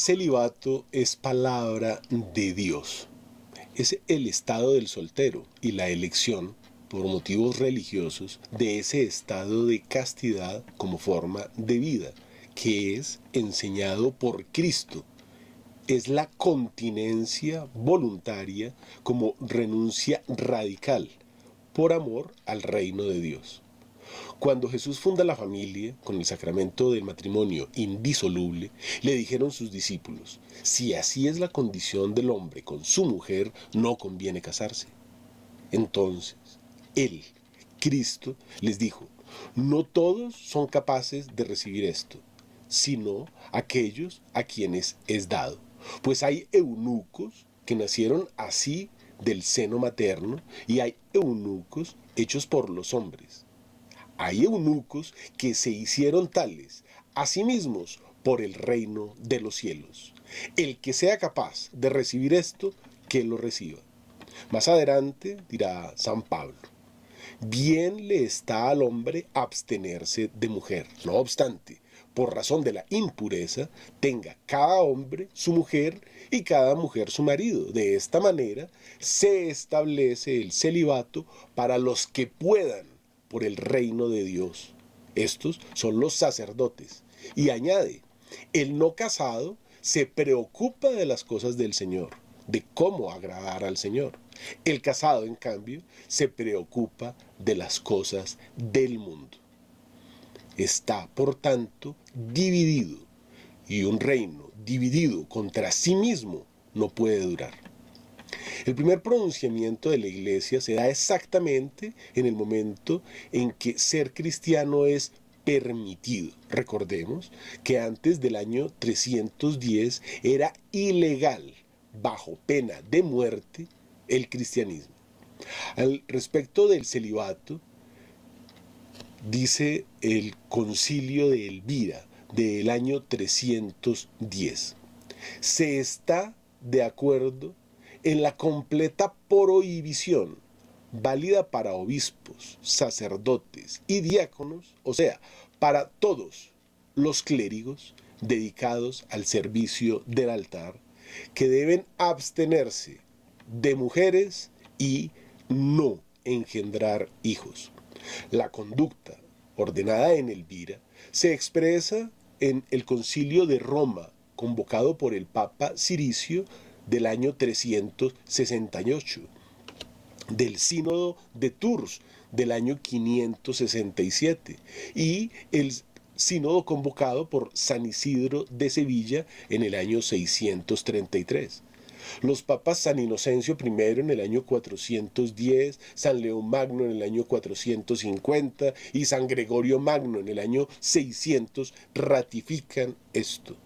celibato es palabra de Dios. Es el estado del soltero y la elección, por motivos religiosos, de ese estado de castidad como forma de vida, que es enseñado por Cristo. Es la continencia voluntaria como renuncia radical por amor al reino de Dios. Cuando Jesús funda la familia con el sacramento del matrimonio indisoluble, le dijeron sus discípulos, si así es la condición del hombre con su mujer, no conviene casarse. Entonces, Él, Cristo, les dijo, no todos son capaces de recibir esto, sino aquellos a quienes es dado. Pues hay eunucos que nacieron así del seno materno y hay eunucos hechos por los hombres. Hay eunucos que se hicieron tales a sí mismos por el reino de los cielos. El que sea capaz de recibir esto, que lo reciba. Más adelante dirá San Pablo, bien le está al hombre abstenerse de mujer. No obstante, por razón de la impureza, tenga cada hombre su mujer y cada mujer su marido. De esta manera se establece el celibato para los que puedan por el reino de Dios. Estos son los sacerdotes. Y añade, el no casado se preocupa de las cosas del Señor, de cómo agradar al Señor. El casado, en cambio, se preocupa de las cosas del mundo está, por tanto, dividido, y un reino dividido contra sí mismo no puede durar. El primer pronunciamiento de la iglesia se da exactamente en el momento en que ser cristiano es permitido. Recordemos que antes del año 310 era ilegal, bajo pena de muerte, el cristianismo. Al respecto del celibato, dice el concilio de Elvira del año 310. Se está de acuerdo en la completa prohibición válida para obispos, sacerdotes y diáconos, o sea, para todos los clérigos dedicados al servicio del altar, que deben abstenerse de mujeres y no engendrar hijos. La conducta ordenada en Elvira se expresa en el concilio de Roma, convocado por el Papa Ciricio del año 368, del Sínodo de Tours del año 567 y el sínodo convocado por San Isidro de Sevilla en el año 633. Los papas San Inocencio I en el año 410, San León Magno en el año 450 y San Gregorio Magno en el año 600 ratifican esto.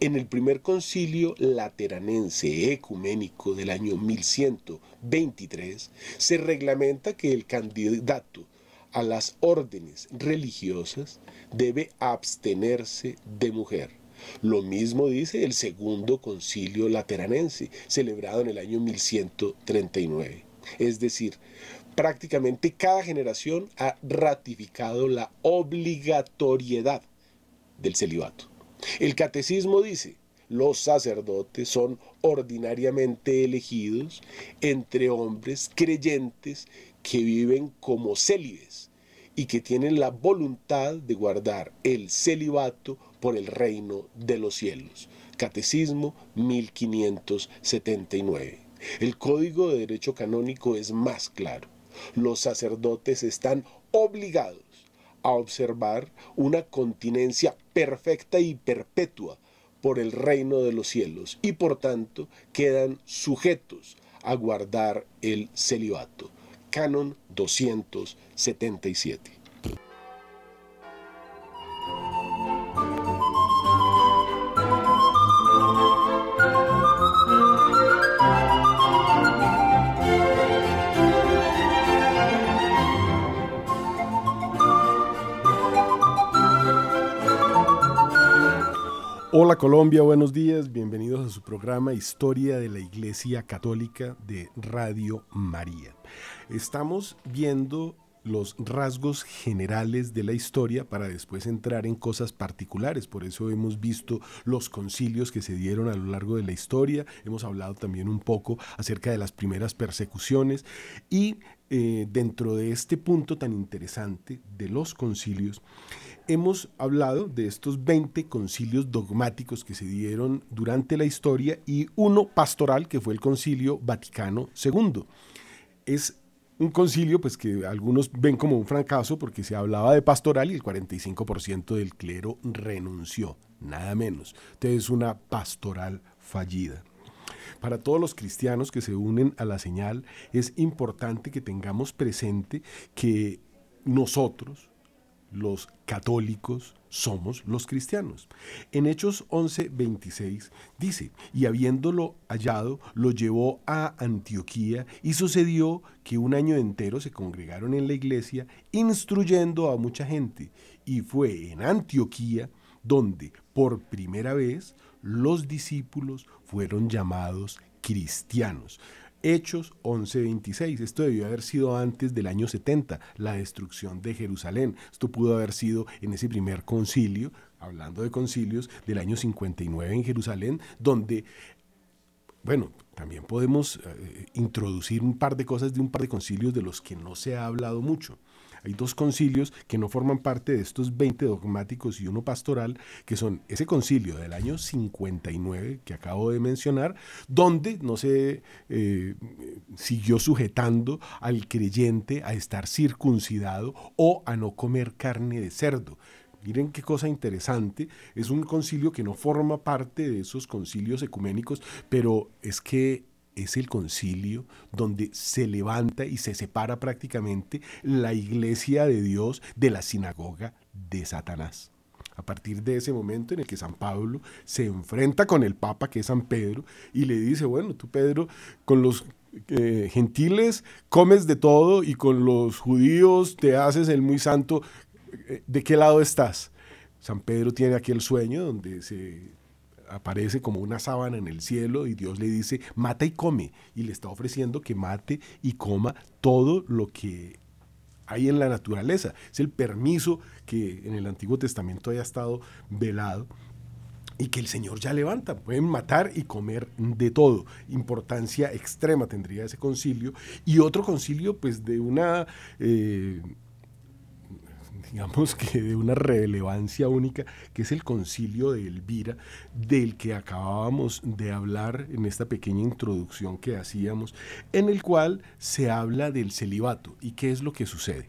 En el primer concilio lateranense ecuménico del año 1123 se reglamenta que el candidato a las órdenes religiosas debe abstenerse de mujer lo mismo dice el segundo concilio lateranense, celebrado en el año 1139. Es decir, prácticamente cada generación ha ratificado la obligatoriedad del celibato. El catecismo dice, los sacerdotes son ordinariamente elegidos entre hombres creyentes que viven como célibes y que tienen la voluntad de guardar el celibato por el reino de los cielos. Catecismo 1579. El Código de Derecho Canónico es más claro. Los sacerdotes están obligados a observar una continencia perfecta y perpetua por el reino de los cielos y por tanto quedan sujetos a guardar el celibato. Canon 277. Hola Colombia, buenos días, bienvenidos a su programa Historia de la Iglesia Católica de Radio María. Estamos viendo los rasgos generales de la historia para después entrar en cosas particulares. Por eso hemos visto los concilios que se dieron a lo largo de la historia, hemos hablado también un poco acerca de las primeras persecuciones y eh, dentro de este punto tan interesante de los concilios, hemos hablado de estos 20 concilios dogmáticos que se dieron durante la historia y uno pastoral que fue el concilio Vaticano II. Es un concilio pues que algunos ven como un fracaso porque se hablaba de pastoral y el 45% del clero renunció, nada menos. Entonces es una pastoral fallida. Para todos los cristianos que se unen a la señal es importante que tengamos presente que nosotros, los católicos somos los cristianos. En Hechos 11, 26 dice, y habiéndolo hallado, lo llevó a Antioquía y sucedió que un año entero se congregaron en la iglesia instruyendo a mucha gente. Y fue en Antioquía donde por primera vez los discípulos fueron llamados cristianos. Hechos 11:26. Esto debió haber sido antes del año 70, la destrucción de Jerusalén. Esto pudo haber sido en ese primer concilio, hablando de concilios, del año 59 en Jerusalén, donde, bueno, también podemos eh, introducir un par de cosas de un par de concilios de los que no se ha hablado mucho. Hay dos concilios que no forman parte de estos 20 dogmáticos y uno pastoral, que son ese concilio del año 59 que acabo de mencionar, donde no se eh, siguió sujetando al creyente a estar circuncidado o a no comer carne de cerdo. Miren qué cosa interesante. Es un concilio que no forma parte de esos concilios ecuménicos, pero es que es el concilio donde se levanta y se separa prácticamente la iglesia de Dios de la sinagoga de Satanás. A partir de ese momento en el que San Pablo se enfrenta con el Papa, que es San Pedro, y le dice, bueno, tú Pedro, con los eh, gentiles comes de todo y con los judíos te haces el muy santo, eh, ¿de qué lado estás? San Pedro tiene aquel sueño donde se aparece como una sábana en el cielo y Dios le dice, mata y come. Y le está ofreciendo que mate y coma todo lo que hay en la naturaleza. Es el permiso que en el Antiguo Testamento haya estado velado y que el Señor ya levanta. Pueden matar y comer de todo. Importancia extrema tendría ese concilio. Y otro concilio, pues de una... Eh, digamos que de una relevancia única, que es el concilio de Elvira, del que acabábamos de hablar en esta pequeña introducción que hacíamos, en el cual se habla del celibato y qué es lo que sucede.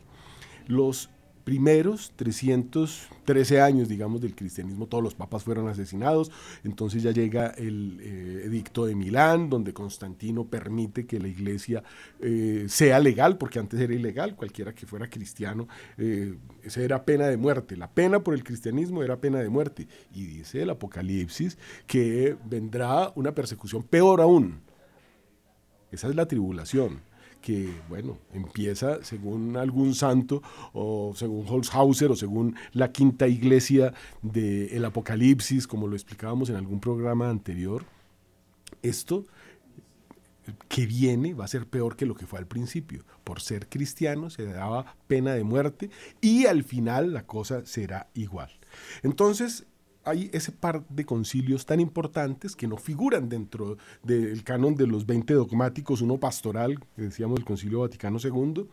Los primeros 313 años, digamos, del cristianismo, todos los papas fueron asesinados, entonces ya llega el eh, edicto de Milán, donde Constantino permite que la iglesia eh, sea legal, porque antes era ilegal, cualquiera que fuera cristiano, eh, esa era pena de muerte, la pena por el cristianismo era pena de muerte, y dice el Apocalipsis que vendrá una persecución peor aún, esa es la tribulación que, bueno, empieza según algún santo o según Holzhauser o según la quinta iglesia del Apocalipsis, como lo explicábamos en algún programa anterior. Esto que viene va a ser peor que lo que fue al principio. Por ser cristiano se daba pena de muerte y al final la cosa será igual. Entonces, hay ese par de concilios tan importantes que no figuran dentro del canon de los 20 dogmáticos, uno pastoral, decíamos el Concilio Vaticano II,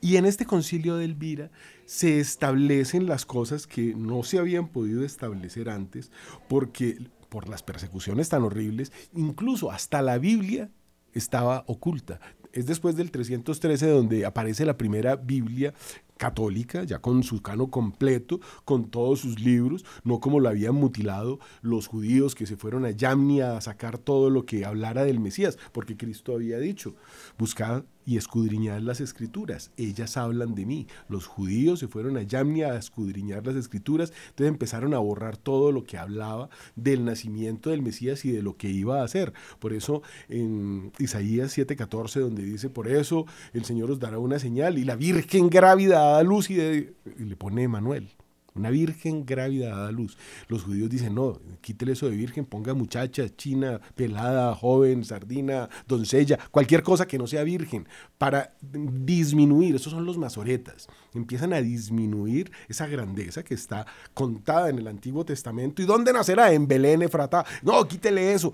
y en este concilio de Elvira se establecen las cosas que no se habían podido establecer antes, porque por las persecuciones tan horribles, incluso hasta la Biblia estaba oculta. Es después del 313 donde aparece la primera Biblia católica, ya con su cano completo, con todos sus libros, no como lo habían mutilado los judíos que se fueron a Yamni a sacar todo lo que hablara del Mesías, porque Cristo había dicho, buscad y escudriñar las escrituras. Ellas hablan de mí. Los judíos se fueron a Yamnia a escudriñar las escrituras, entonces empezaron a borrar todo lo que hablaba del nacimiento del Mesías y de lo que iba a hacer. Por eso en Isaías 7:14, donde dice, por eso el Señor os dará una señal y la Virgen grávida da luz y, y le pone Emanuel. Una virgen grávida a luz. Los judíos dicen, no, quítele eso de virgen, ponga muchacha, china, pelada, joven, sardina, doncella, cualquier cosa que no sea virgen, para disminuir, esos son los masoretas, empiezan a disminuir esa grandeza que está contada en el Antiguo Testamento. ¿Y dónde nacerá? En Belén, Efratá. No, quítele eso.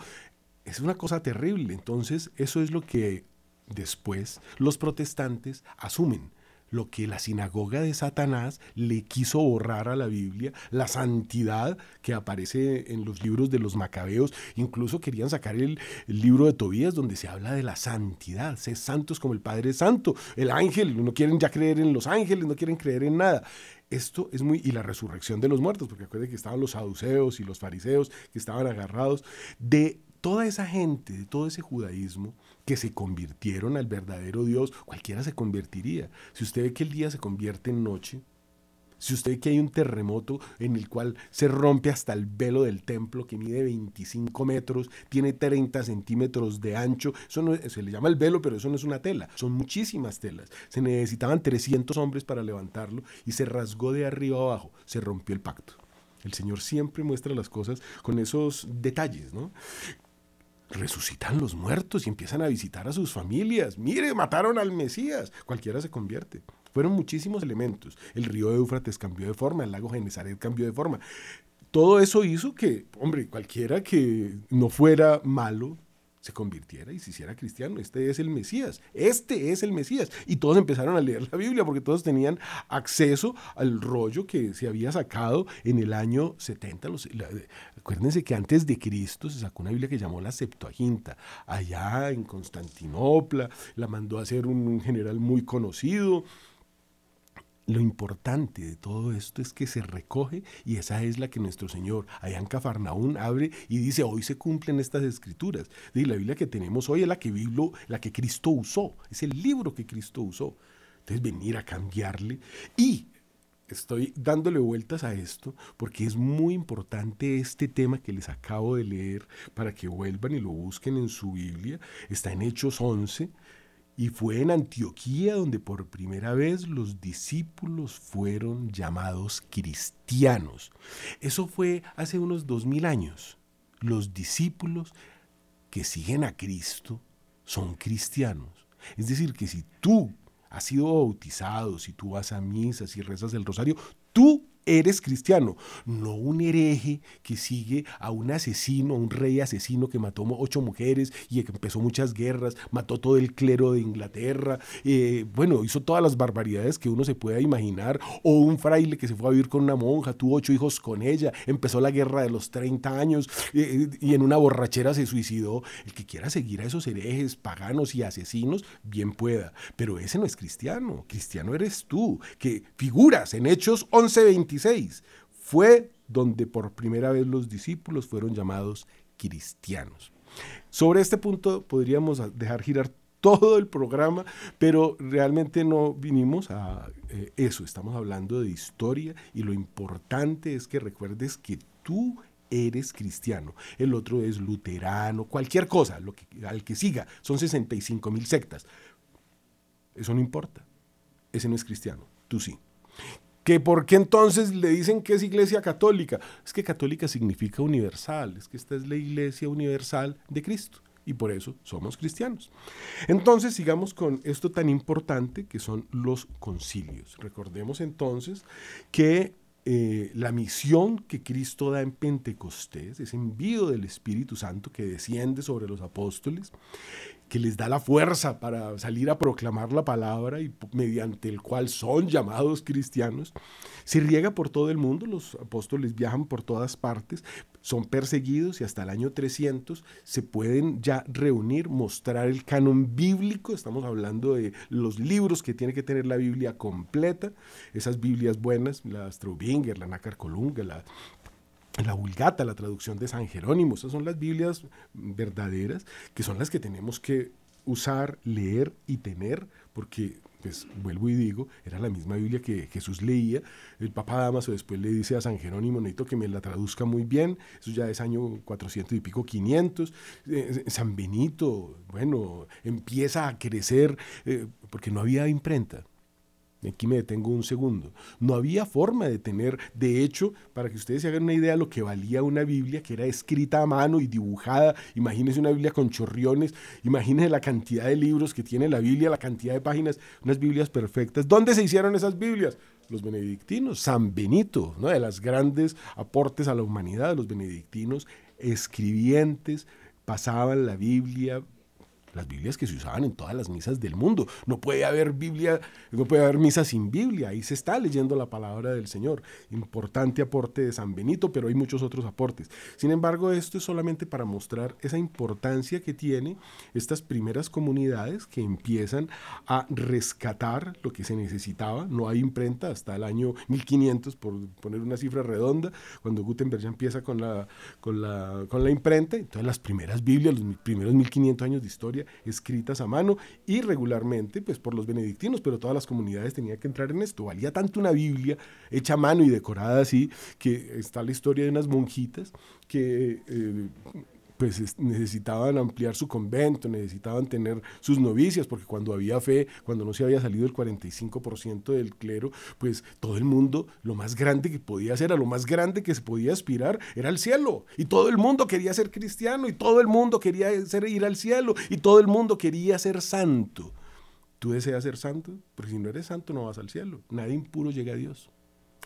Es una cosa terrible. Entonces, eso es lo que después los protestantes asumen lo que la sinagoga de Satanás le quiso borrar a la Biblia, la santidad que aparece en los libros de los macabeos, incluso querían sacar el, libro de Tobías donde se habla de la santidad, ser santos como el Padre Santo, el ángel, no quieren ya creer en los ángeles, no quieren creer en nada. Esto es muy, y la resurrección de los muertos, porque acuérdense que estaban los saduceos y los fariseos que estaban agarrados de toda esa gente, de todo ese judaísmo, que se convirtieron al verdadero Dios, cualquiera se convertiría. Si usted ve que el día se convierte en noche, si usted ve que hay un terremoto en el cual se rompe hasta el velo del templo que mide 25 metros, tiene 30 centímetros de ancho, eso se le llama el velo, pero eso no es una tela, son muchísimas telas. Se necesitaban 300 hombres para levantarlo y se rasgó de arriba abajo, se rompió el pacto. El Señor siempre muestra las cosas con esos detalles, ¿no? Resucitan los muertos y empiezan a visitar a sus familias. Mire, mataron al Mesías. Cualquiera se convierte. Fueron muchísimos elementos. El río Éufrates cambió de forma, el lago Genezaret cambió de forma. Todo eso hizo que, hombre, cualquiera que no fuera malo, se convirtiera y se hiciera cristiano. Este es el Mesías, este es el Mesías. Y todos empezaron a leer la Biblia porque todos tenían acceso al rollo que se había sacado en el año 70. acuérdense que antes de Cristo se sacó una Biblia que llamó la Septuaginta, allá en Constantinopla, la mandó a hacer un general muy conocido lo importante de todo esto es que se recoge y esa es la que nuestro Señor allá en Cafarnaún abre y dice, hoy se cumplen estas escrituras. Y la Biblia que tenemos hoy es la que, la que Cristo usó, es el libro que Cristo usó. Entonces venir a cambiarle y estoy dándole vueltas a esto porque es muy importante este tema que les acabo de leer para que vuelvan y lo busquen en su Biblia. Está en Hechos 11 y fue en Antioquía donde por primera vez los discípulos fueron llamados cristianos. Eso fue hace unos dos mil años. Los discípulos que siguen a Cristo son cristianos. Es decir, que si tú has sido bautizado, si tú vas a misa, si rezas el rosario, tú eres cristiano, no un hereje que sigue a un asesino, un rey asesino que mató ocho mujeres y que empezó muchas guerras, mató todo el clero de Inglaterra, eh, bueno, hizo todas las barbaridades que uno se pueda imaginar, o un fraile que se fue a vivir con una monja, tuvo ocho hijos con ella, empezó la guerra de los 30 años eh, y en una borrachera se suicidó. El que quiera seguir a esos herejes, paganos y asesinos, bien pueda, pero ese no es cristiano, cristiano eres tú, que figuras en Hechos 11:20 fue donde por primera vez los discípulos fueron llamados cristianos. Sobre este punto podríamos dejar girar todo el programa, pero realmente no vinimos a eh, eso, estamos hablando de historia y lo importante es que recuerdes que tú eres cristiano, el otro es luterano, cualquier cosa, al que siga, son 65 mil sectas. Eso no importa, ese no es cristiano, tú sí que por qué entonces le dicen que es iglesia católica. Es que católica significa universal, es que esta es la iglesia universal de Cristo y por eso somos cristianos. Entonces sigamos con esto tan importante que son los concilios. Recordemos entonces que eh, la misión que Cristo da en Pentecostés, ese envío del Espíritu Santo que desciende sobre los apóstoles, que les da la fuerza para salir a proclamar la palabra y mediante el cual son llamados cristianos, se riega por todo el mundo, los apóstoles viajan por todas partes, son perseguidos y hasta el año 300 se pueden ya reunir, mostrar el canon bíblico, estamos hablando de los libros que tiene que tener la Biblia completa, esas Biblias buenas, la Straubinger, la Nácar Colunga, la la Vulgata, la traducción de San Jerónimo, esas son las Biblias verdaderas, que son las que tenemos que usar, leer y tener, porque, pues, vuelvo y digo, era la misma Biblia que Jesús leía. El Papa Damaso después le dice a San Jerónimo, necesito que me la traduzca muy bien, eso ya es año 400 y pico, 500. Eh, San Benito, bueno, empieza a crecer, eh, porque no había imprenta. Aquí me detengo un segundo. No había forma de tener, de hecho, para que ustedes se hagan una idea de lo que valía una Biblia que era escrita a mano y dibujada. Imagínense una Biblia con chorriones, imagínense la cantidad de libros que tiene la Biblia, la cantidad de páginas, unas Biblias perfectas. ¿Dónde se hicieron esas Biblias? Los benedictinos, San Benito, ¿no? de las grandes aportes a la humanidad, los benedictinos, escribientes, pasaban la Biblia las Biblias que se usaban en todas las misas del mundo. No puede haber Biblia, no puede haber misa sin Biblia. Ahí se está leyendo la palabra del Señor. Importante aporte de San Benito, pero hay muchos otros aportes. Sin embargo, esto es solamente para mostrar esa importancia que tiene estas primeras comunidades que empiezan a rescatar lo que se necesitaba. No hay imprenta hasta el año 1500, por poner una cifra redonda, cuando Gutenberg ya empieza con la, con la, con la imprenta. Entonces las primeras Biblias, los primeros 1500 años de historia, escritas a mano y regularmente pues por los benedictinos, pero todas las comunidades tenían que entrar en esto. Valía tanto una Biblia hecha a mano y decorada así, que está la historia de unas monjitas que eh, pues necesitaban ampliar su convento, necesitaban tener sus novicias, porque cuando había fe, cuando no se había salido el 45% del clero, pues todo el mundo, lo más grande que podía hacer, a lo más grande que se podía aspirar, era el cielo. Y todo el mundo quería ser cristiano, y todo el mundo quería ser, ir al cielo, y todo el mundo quería ser santo. ¿Tú deseas ser santo? Porque si no eres santo no vas al cielo. Nadie impuro llega a Dios.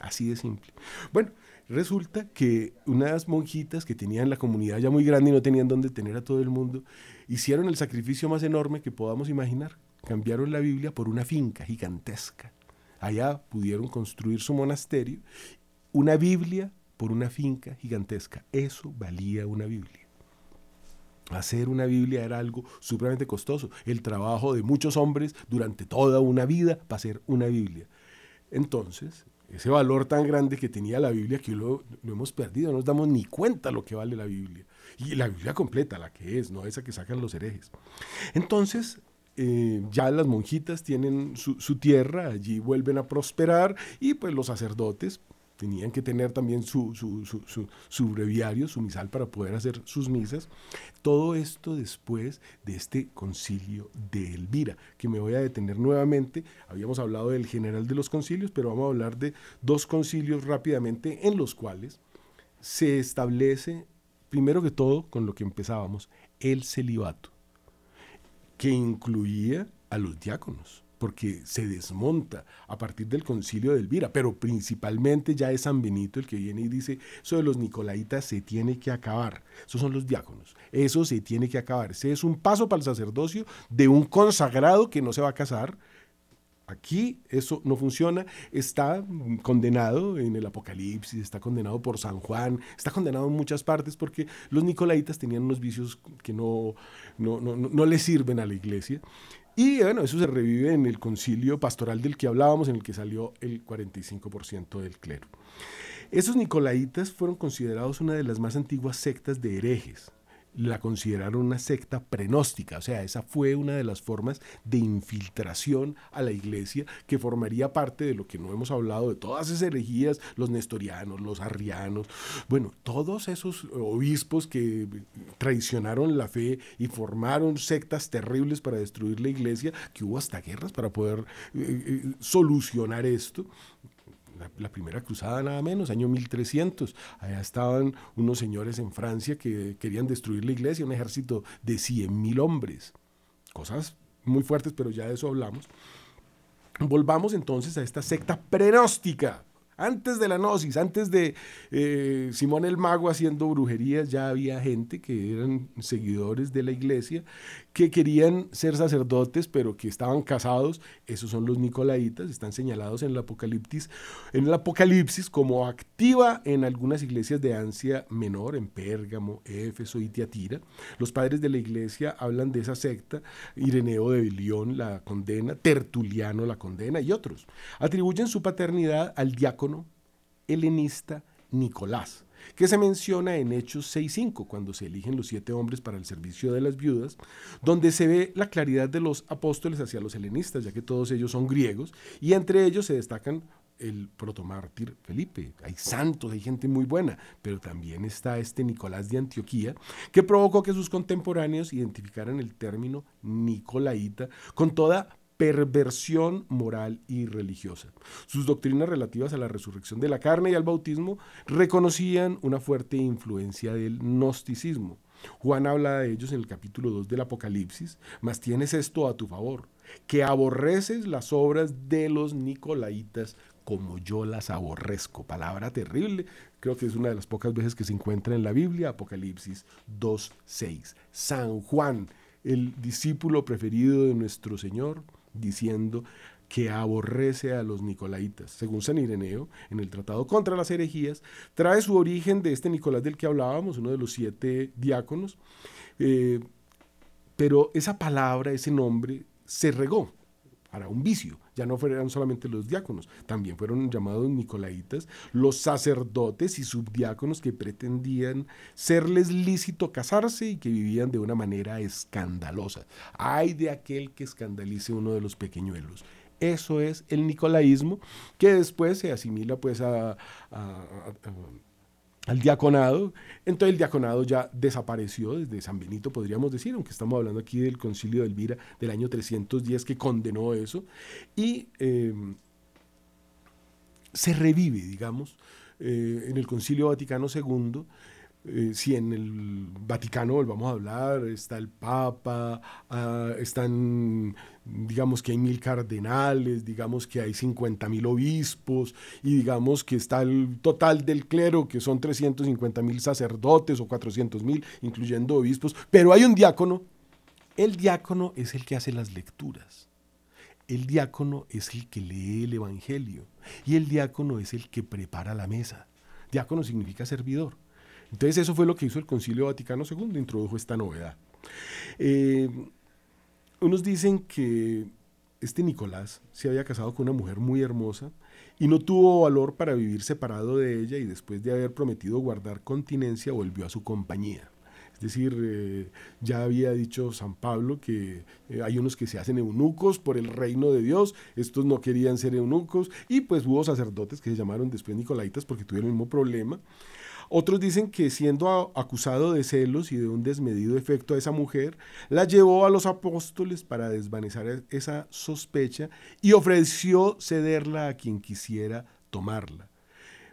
Así de simple. Bueno, Resulta que unas monjitas que tenían la comunidad ya muy grande y no tenían dónde tener a todo el mundo, hicieron el sacrificio más enorme que podamos imaginar. Cambiaron la Biblia por una finca gigantesca. Allá pudieron construir su monasterio. Una Biblia por una finca gigantesca. Eso valía una Biblia. Hacer una Biblia era algo supremamente costoso. El trabajo de muchos hombres durante toda una vida para hacer una Biblia. Entonces, ese valor tan grande que tenía la Biblia que lo, lo, hemos perdido, no nos damos ni cuenta lo que vale la Biblia. Y la Biblia completa, la que es, no esa que sacan los herejes. Entonces, eh, ya las monjitas tienen su, su, tierra, allí vuelven a prosperar y pues los sacerdotes tenían que tener también su, su, su, su, breviario, su misal para poder hacer sus misas. Todo esto después de este concilio de Elvira, que me voy a detener nuevamente. Habíamos hablado del general de los concilios, pero vamos a hablar de dos concilios rápidamente en los cuales se establece, primero que todo, con lo que empezábamos, el celibato, que incluía a los diáconos porque se desmonta a partir del concilio de Elvira, pero principalmente ya es San Benito el que viene y dice, eso de los nicolaitas se tiene que acabar, esos son los diáconos, eso se tiene que acabar, ese es un paso para el sacerdocio de un consagrado que no se va a casar, Aquí eso no funciona, está condenado en el Apocalipsis, está condenado por San Juan, está condenado en muchas partes porque los nicolaitas tenían unos vicios que no, no, no, no le sirven a la iglesia. Y bueno, eso se revive en el concilio pastoral del que hablábamos, en el que salió el 45% del clero. Esos nicolaitas fueron considerados una de las más antiguas sectas de herejes la consideraron una secta prenóstica, o sea, esa fue una de las formas de infiltración a la iglesia que formaría parte de lo que no hemos hablado, de todas esas herejías, los nestorianos, los arrianos, bueno, todos esos obispos que traicionaron la fe y formaron sectas terribles para destruir la iglesia, que hubo hasta guerras para poder eh, eh, solucionar esto la, primera cruzada nada menos, año 1300. Allá estaban unos señores en Francia que querían destruir la iglesia, un ejército de 100.000 hombres. Cosas muy fuertes, pero ya de eso hablamos. Volvamos entonces a esta secta prenóstica antes de la gnosis, antes de eh, Simón el Mago haciendo brujerías, ya había gente que eran seguidores de la iglesia, que querían ser sacerdotes, pero que estaban casados. Esos son los nicolaitas, están señalados en el Apocalipsis, como activa en algunas iglesias de Asia Menor, en Pérgamo, Éfeso y Tiatira. Los padres de la iglesia hablan de esa secta, Ireneo de Bilión la condena, Tertuliano la condena y otros. Atribuyen su paternidad al diácono helenista Nicolás, que se menciona en Hechos 6.5, cuando se eligen los siete hombres para el servicio de las viudas, donde se ve la claridad de los apóstoles hacia los helenistas, ya que todos ellos son griegos, y entre ellos se destacan el protomártir Felipe. Hay santos, hay gente muy buena, pero también está este Nicolás de Antioquía, que provocó que sus contemporáneos identificaran el término nicolaíta con toda perversión moral y religiosa. Sus doctrinas relativas a la resurrección de la carne y al bautismo reconocían una fuerte influencia del gnosticismo. Juan habla de ellos en el capítulo 2 del Apocalipsis, mas tienes esto a tu favor, que aborreces las obras de los nicolaitas como yo las aborrezco. Palabra terrible, creo que es una de las pocas veces que se encuentra en la Biblia, Apocalipsis 2.6. San Juan, el discípulo preferido de nuestro Señor, diciendo que aborrece a los nicolaitas. Según San Ireneo, en el Tratado contra las herejías, trae su origen de este Nicolás del que hablábamos, uno de los siete diáconos, eh, pero esa palabra, ese nombre, se regó para un vicio. Ya no fueron solamente los diáconos, también fueron llamados nicolaitas, los sacerdotes y subdiáconos que pretendían serles lícito casarse y que vivían de una manera escandalosa. Ay de aquel que escandalice uno de los pequeñuelos. Eso es el nicolaísmo, que después se asimila pues a, al diaconado. Entonces el diaconado ya desapareció desde San Benito, podríamos decir, aunque estamos hablando aquí del concilio de Elvira del año 310 que condenó eso. Y eh, se revive, digamos, eh, en el concilio Vaticano II eh, si en el Vaticano volvamos a hablar, está el Papa, ah, están, digamos que hay mil cardenales, digamos que hay 50 mil obispos, y digamos que está el total del clero, que son 350 mil sacerdotes o 400 mil, incluyendo obispos, pero hay un diácono. El diácono es el que hace las lecturas. El diácono es el que lee el Evangelio. Y el diácono es el que prepara la mesa. Diácono significa servidor. Entonces eso fue lo que hizo el Concilio Vaticano II, introdujo esta novedad. Eh, unos dicen que este Nicolás se había casado con una mujer muy hermosa y no tuvo valor para vivir separado de ella y después de haber prometido guardar continencia volvió a su compañía. Es decir, eh, ya había dicho San Pablo que eh, hay unos que se hacen eunucos por el reino de Dios, estos no querían ser eunucos y pues hubo sacerdotes que se llamaron después Nicolaitas porque tuvieron el mismo problema. Otros dicen que siendo acusado de celos y de un desmedido efecto a esa mujer, la llevó a los apóstoles para desvanecer esa sospecha y ofreció cederla a quien quisiera tomarla.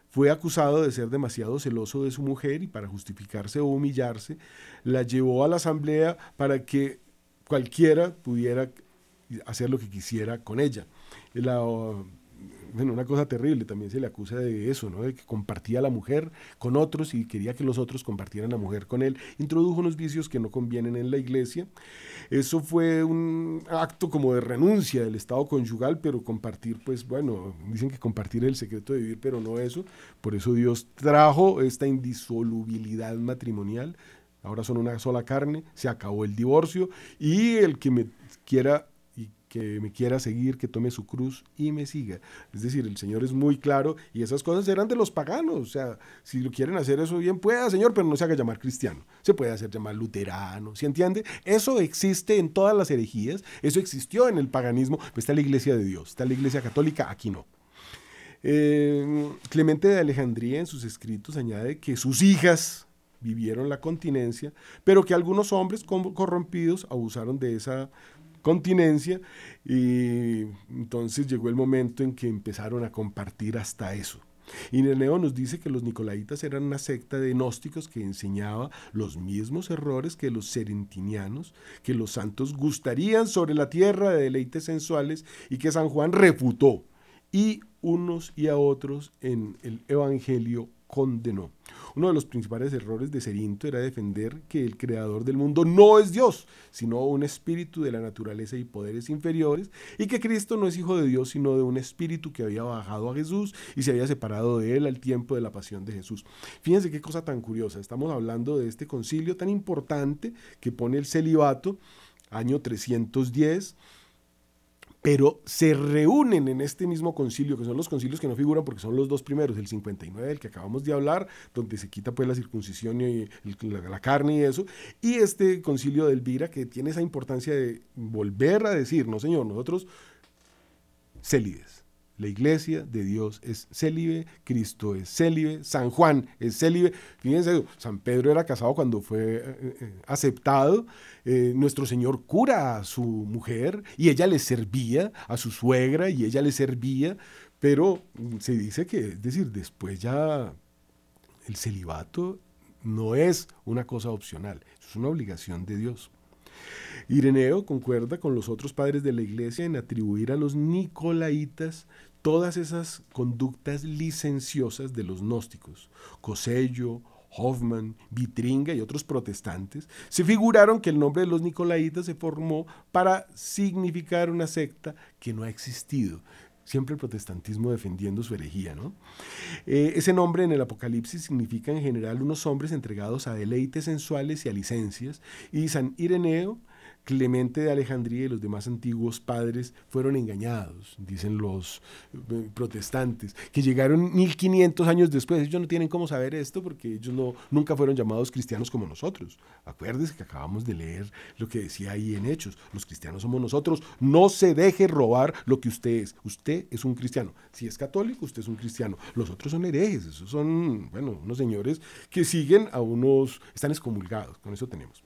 Fue acusado de ser demasiado celoso de su mujer y para justificarse o humillarse, la llevó a la asamblea para que cualquiera pudiera hacer lo que quisiera con ella. La bueno, una cosa terrible, también se le acusa de eso, ¿no? De que compartía la mujer con otros y quería que los otros compartieran la mujer con él. Introdujo unos vicios que no convienen en la iglesia. Eso fue un acto como de renuncia del estado conyugal, pero compartir, pues bueno, dicen que compartir el secreto de vivir, pero no eso. Por eso Dios trajo esta indisolubilidad matrimonial. Ahora son una sola carne, se acabó el divorcio y el que me quiera que me quiera seguir, que tome su cruz y me siga. Es decir, el Señor es muy claro y esas cosas eran de los paganos. O sea, si lo quieren hacer eso bien, pueda, Señor, pero no se haga llamar cristiano. Se puede hacer llamar luterano, ¿se entiende? Eso existe en todas las herejías, eso existió en el paganismo, pues está la iglesia de Dios, está la iglesia católica, aquí no. Eh, Clemente de Alejandría en sus escritos añade que sus hijas vivieron la continencia, pero que algunos hombres corrompidos abusaron de esa continencia y entonces llegó el momento en que empezaron a compartir hasta eso. Y Neneo nos dice que los nicolaitas eran una secta de gnósticos que enseñaba los mismos errores que los serentinianos, que los santos gustarían sobre la tierra de deleites sensuales y que San Juan refutó, y unos y a otros en el Evangelio condenó. Uno de los principales errores de Cerinto era defender que el creador del mundo no es Dios, sino un espíritu de la naturaleza y poderes inferiores, y que Cristo no es hijo de Dios, sino de un espíritu que había bajado a Jesús y se había separado de él al tiempo de la pasión de Jesús. Fíjense qué cosa tan curiosa. Estamos hablando de este concilio tan importante que pone el celibato, año 310 pero se reúnen en este mismo concilio, que son los concilios que no figuran porque son los dos primeros, el 59 del que acabamos de hablar, donde se quita pues la circuncisión y la, carne y eso, y este concilio de Elvira que tiene esa importancia de volver a decir, no señor, nosotros célides, La iglesia de Dios es célibe, Cristo es célibe, San Juan es célibe. Fíjense, San Pedro era casado cuando fue eh, eh, aceptado. Eh, nuestro Señor cura a su mujer y ella le servía, a su suegra y ella le servía. Pero se dice que, es decir, después ya el celibato no es una cosa opcional, es una obligación de Dios. Ireneo concuerda con los otros padres de la iglesia en atribuir a los nicolaitas todas esas conductas licenciosas de los gnósticos. Cosello, Hoffman, Vitringa y otros protestantes se figuraron que el nombre de los nicolaitas se formó para significar una secta que no ha existido. Siempre el protestantismo defendiendo su herejía, ¿no? Eh, ese nombre en el Apocalipsis significa en general unos hombres entregados a deleites sensuales y a licencias, y San Ireneo Clemente de Alejandría y los demás antiguos padres fueron engañados, dicen los eh, protestantes, que llegaron 1500 años después. Ellos no tienen cómo saber esto porque ellos no, nunca fueron llamados cristianos como nosotros. Acuérdese que acabamos de leer lo que decía ahí en Hechos. Los cristianos somos nosotros. No se deje robar lo que usted es. Usted es un cristiano. Si es católico, usted es un cristiano. Los otros son herejes. Esos son, bueno, unos señores que siguen a unos, están excomulgados. Con eso tenemos.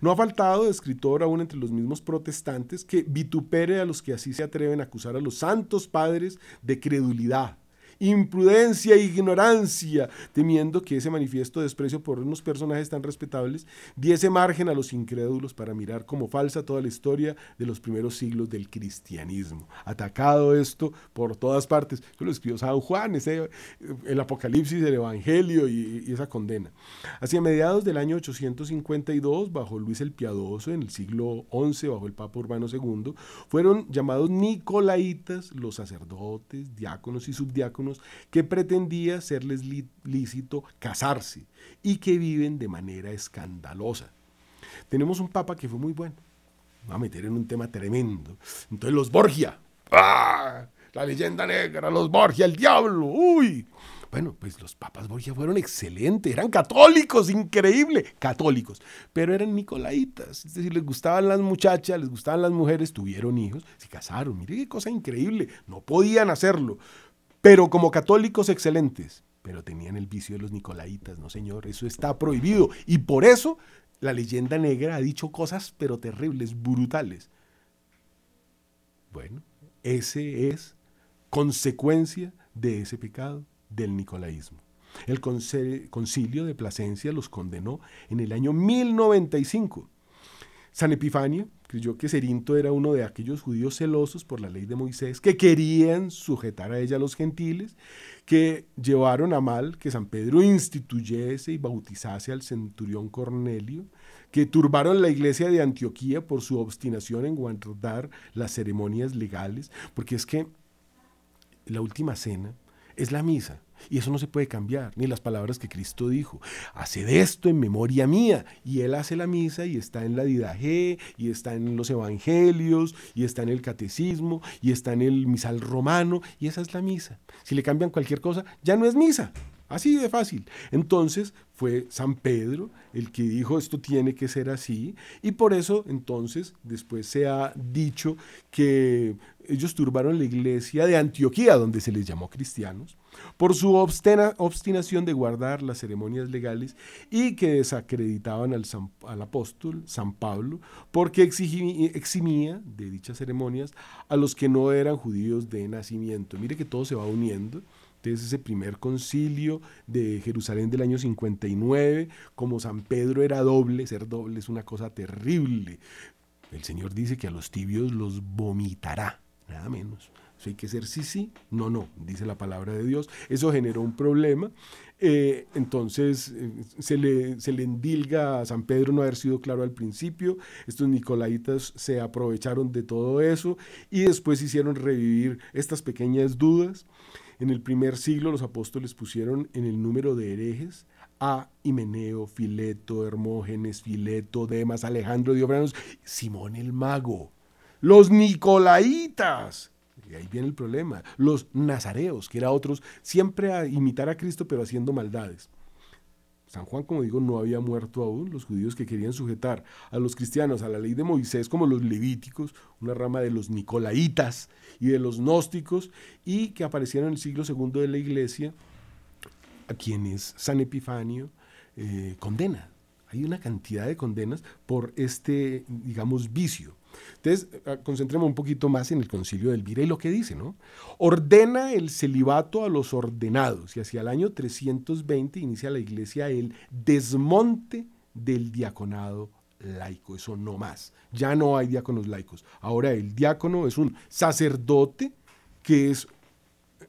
No ha faltado escritor aún entre los mismos protestantes que vitupere a los que así se atreven a acusar a los santos padres de credulidad imprudencia e ignorancia, temiendo que ese manifiesto desprecio por unos personajes tan respetables diese margen a los incrédulos para mirar como falsa toda la historia de los primeros siglos del cristianismo. Atacado esto por todas partes. Eso lo escribió San Juan, ese, el Apocalipsis, el Evangelio y, y esa condena. Hacia mediados del año 852, bajo Luis el Piadoso, en el siglo XI, bajo el Papa Urbano II, fueron llamados Nicolaitas los sacerdotes, diáconos y subdiáconos que pretendía serles lícito casarse y que viven de manera escandalosa. Tenemos un papa que fue muy bueno. Va a meter en un tema tremendo. Entonces los Borgia. ¡Ah! La leyenda negra, los Borgia, el diablo. ¡Uy! Bueno, pues los papas Borgia fueron excelentes, eran católicos, increíble, católicos, pero eran nicolaitas, es decir, les gustaban las muchachas, les gustaban las mujeres, tuvieron hijos, se casaron, mire qué cosa increíble, no podían hacerlo, pero como católicos excelentes, pero tenían el vicio de los nicolaitas, no señor, eso está prohibido. Y por eso la leyenda negra ha dicho cosas, pero terribles, brutales. Bueno, ese es consecuencia de ese pecado del nicolaísmo. El concilio de Plasencia los condenó en el año 1095. San Epifanio creyó que Cerinto era uno de aquellos judíos celosos por la ley de Moisés que querían sujetar a ella a los gentiles, que llevaron a mal que San Pedro instituyese y bautizase al centurión Cornelio, que turbaron la iglesia de Antioquía por su obstinación en guardar las ceremonias legales, porque es que la última cena es la misa. Y eso no se puede cambiar, ni las palabras que Cristo dijo. Haced esto en memoria mía. Y Él hace la misa y está en la didaje, y está en los evangelios, y está en el catecismo, y está en el misal romano, y esa es la misa. Si le cambian cualquier cosa, ya no es misa. Así de fácil. Entonces fue San Pedro el que dijo esto tiene que ser así y por eso entonces después se ha dicho que ellos turbaron la iglesia de Antioquía, donde se les llamó cristianos, por su obstinación de guardar las ceremonias legales y que desacreditaban al, al apóstol San Pablo, porque eximía de dichas ceremonias a los que no eran judíos de nacimiento. Mire que todo se va uniendo. Entonces ese primer concilio de Jerusalén del año 59, como San Pedro era doble, ser doble es una cosa terrible. El Señor dice que a los tibios los vomitará, nada menos. Eso hay que ser sí, sí, no, no, dice la palabra de Dios. Eso generó un problema. Eh, entonces eh, se, le, se le endilga a San Pedro no haber sido claro al principio. Estos nicolaitas se aprovecharon de todo eso y después hicieron revivir estas pequeñas dudas. En el primer siglo los apóstoles pusieron en el número de herejes a Himeneo, Fileto, Hermógenes, Fileto, Demas, Alejandro, Diobranos, Simón el Mago. Los Nicolaitas. Y ahí viene el problema. Los nazareos, que eran otros, siempre a imitar a Cristo, pero haciendo maldades. San Juan, como digo, no había muerto aún. Los judíos que querían sujetar a los cristianos a la ley de Moisés, como los levíticos, una rama de los nicolaitas y de los gnósticos, y que aparecieron en el siglo II de la iglesia, a quienes San Epifanio eh, condena. Hay una cantidad de condenas por este, digamos, vicio. Entonces, eh, concentremos un poquito más en el concilio de Elvira y lo que dice, ¿no? Ordena el celibato a los ordenados y hacia el año 320 inicia la iglesia el desmonte del diaconado laico, eso no más. Ya no hay diáconos laicos. Ahora el diácono es un sacerdote que es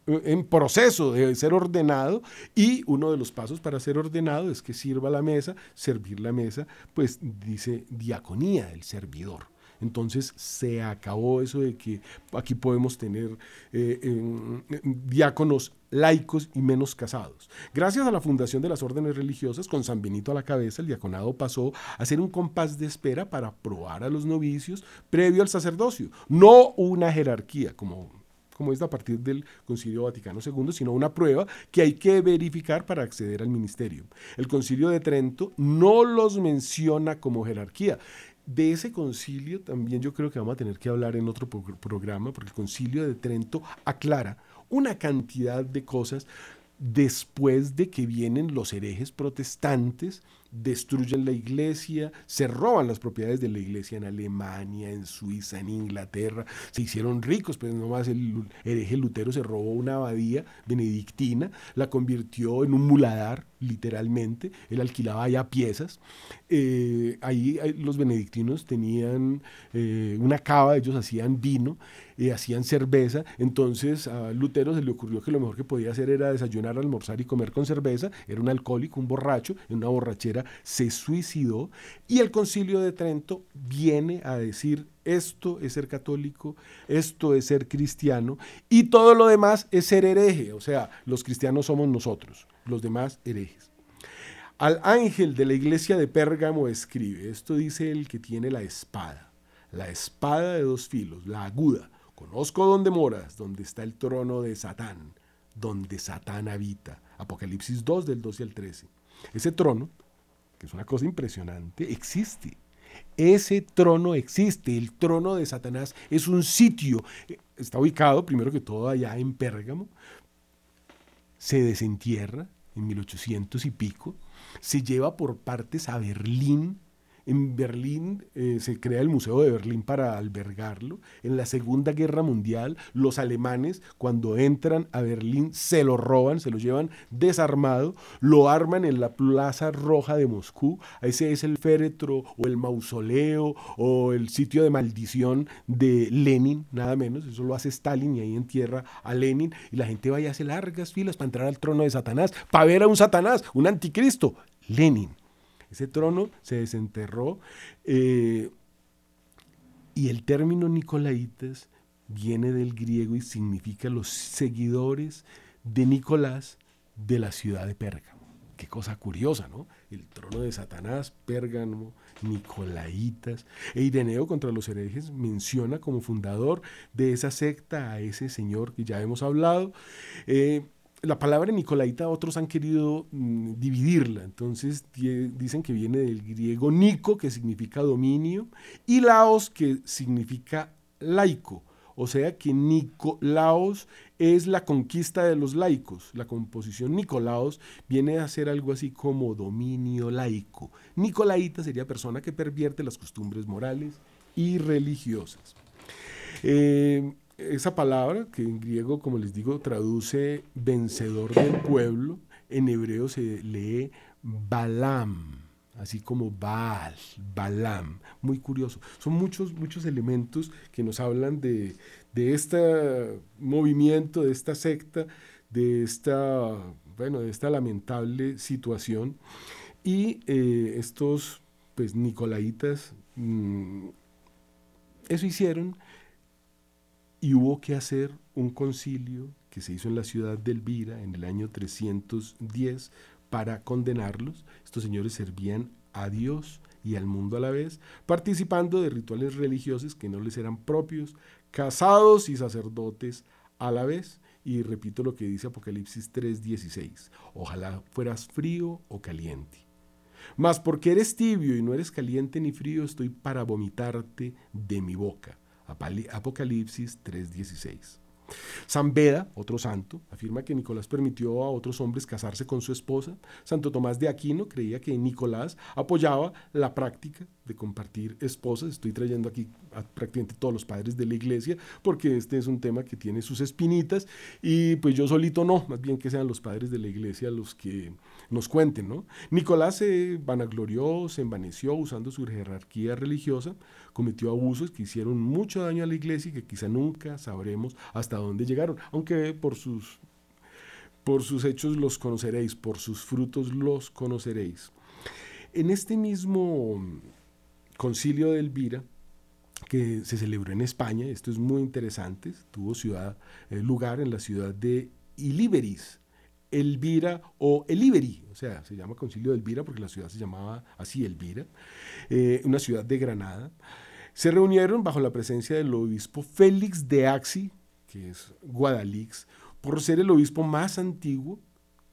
eh, en proceso de ser ordenado y uno de los pasos para ser ordenado es que sirva la mesa, servir la mesa, pues dice diaconía, el servidor. Entonces se acabó eso de que aquí podemos tener eh, diáconos laicos y menos casados. Gracias a la fundación de las órdenes religiosas, con San Benito a la cabeza, el diaconado pasó a ser un compás de espera para probar a los novicios previo al sacerdocio, no una jerarquía como como es a partir del Concilio Vaticano II, sino una prueba que hay que verificar para acceder al ministerio. El Concilio de Trento no los menciona como jerarquía de ese concilio también yo creo que vamos a tener que hablar en otro programa, porque el concilio de Trento aclara una cantidad de cosas después de que vienen los herejes protestantes destruyen la iglesia, se roban las propiedades de la iglesia en Alemania, en Suiza, en Inglaterra, se hicieron ricos, pues nomás el hereje Lutero se robó una abadía benedictina, la convirtió en un muladar, literalmente, él alquilaba allá piezas, eh, ahí los benedictinos tenían eh, una cava, ellos hacían vino, eh, hacían cerveza, entonces a Lutero se le ocurrió que lo mejor que podía hacer era desayunar, almorzar y comer con cerveza, era un alcohólico, un borracho, en una borrachera se suicidó y el concilio de Trento viene a decir esto es ser católico, esto es ser cristiano y todo lo demás es ser hereje, o sea, los cristianos somos nosotros, los demás herejes. Al ángel de la iglesia de Pérgamo escribe, esto dice el que tiene la espada, la espada de dos filos, la aguda, conozco dónde moras, donde está el trono de Satán, donde Satán habita. Apocalipsis 2 del 12 al 13. Ese trono que es una cosa impresionante, existe. Ese trono existe, el trono de Satanás es un sitio, está ubicado primero que todo allá en Pérgamo, se desentierra en 1800 y pico, se lleva por partes a Berlín, en Berlín eh, se crea el Museo de Berlín para albergarlo. En la Segunda Guerra Mundial, los alemanes, cuando entran a Berlín, se lo roban, se lo llevan desarmado, lo arman en la Plaza Roja de Moscú. Ese es el féretro o el mausoleo o el sitio de maldición de Lenin, nada menos. Eso lo hace Stalin y ahí entierra a Lenin. Y la gente va y hace largas filas para entrar al trono de Satanás, para ver a un Satanás, un anticristo. Lenin. Ese trono se desenterró eh, y el término Nicolaitas viene del griego y significa los seguidores de Nicolás de la ciudad de Pérgamo. Qué cosa curiosa, ¿no? El trono de Satanás, Pérgamo, Nicolaitas. E Ireneo contra los herejes menciona como fundador de esa secta a ese señor que ya hemos hablado. Eh, la palabra Nicolaita otros han querido mm, dividirla, entonces dicen que viene del griego Nico, que significa dominio, y Laos, que significa laico. O sea que Nicolaos es la conquista de los laicos. La composición Nicolaos viene a ser algo así como dominio laico. Nicolaita sería persona que pervierte las costumbres morales y religiosas. Eh, esa palabra, que en griego, como les digo, traduce vencedor del pueblo, en hebreo se lee Balam, así como Baal, Balam. Muy curioso. Son muchos, muchos elementos que nos hablan de, este movimiento, de esta secta, de esta, bueno, de esta lamentable situación. Y eh, estos, pues, Nicolaitas, mm, eso hicieron y hubo que hacer un concilio que se hizo en la ciudad de Elvira en el año 310 para condenarlos. Estos señores servían a Dios y al mundo a la vez, participando de rituales religiosos que no les eran propios, casados y sacerdotes a la vez, y repito lo que dice Apocalipsis 3:16. Ojalá fueras frío o caliente. Mas porque eres tibio y no eres caliente ni frío, estoy para vomitarte de mi boca. Apocalipsis 3:16. San Beda, otro santo, afirma que Nicolás permitió a otros hombres casarse con su esposa. Santo Tomás de Aquino creía que Nicolás apoyaba la práctica de compartir esposas. Estoy trayendo aquí prácticamente todos los padres de la iglesia porque este es un tema que tiene sus espinitas y pues yo solito no, más bien que sean los padres de la iglesia los que nos cuenten, ¿no? Nicolás se vanaglorió, se envaneció usando su jerarquía religiosa, cometió abusos que hicieron mucho daño a la iglesia y que quizá nunca sabremos hasta dónde llegaron, aunque por sus, por sus hechos los conoceréis, por sus frutos los conoceréis. En este mismo concilio de Elvira, que se celebró en España, esto es muy interesante, tuvo ciudad, eh, lugar en la ciudad de Iliberis, Elvira o Eliberi, o sea, se llama Concilio de Elvira porque la ciudad se llamaba así Elvira, eh, una ciudad de Granada. Se reunieron bajo la presencia del obispo Félix de Axi, que es Guadalix, por ser el obispo más antiguo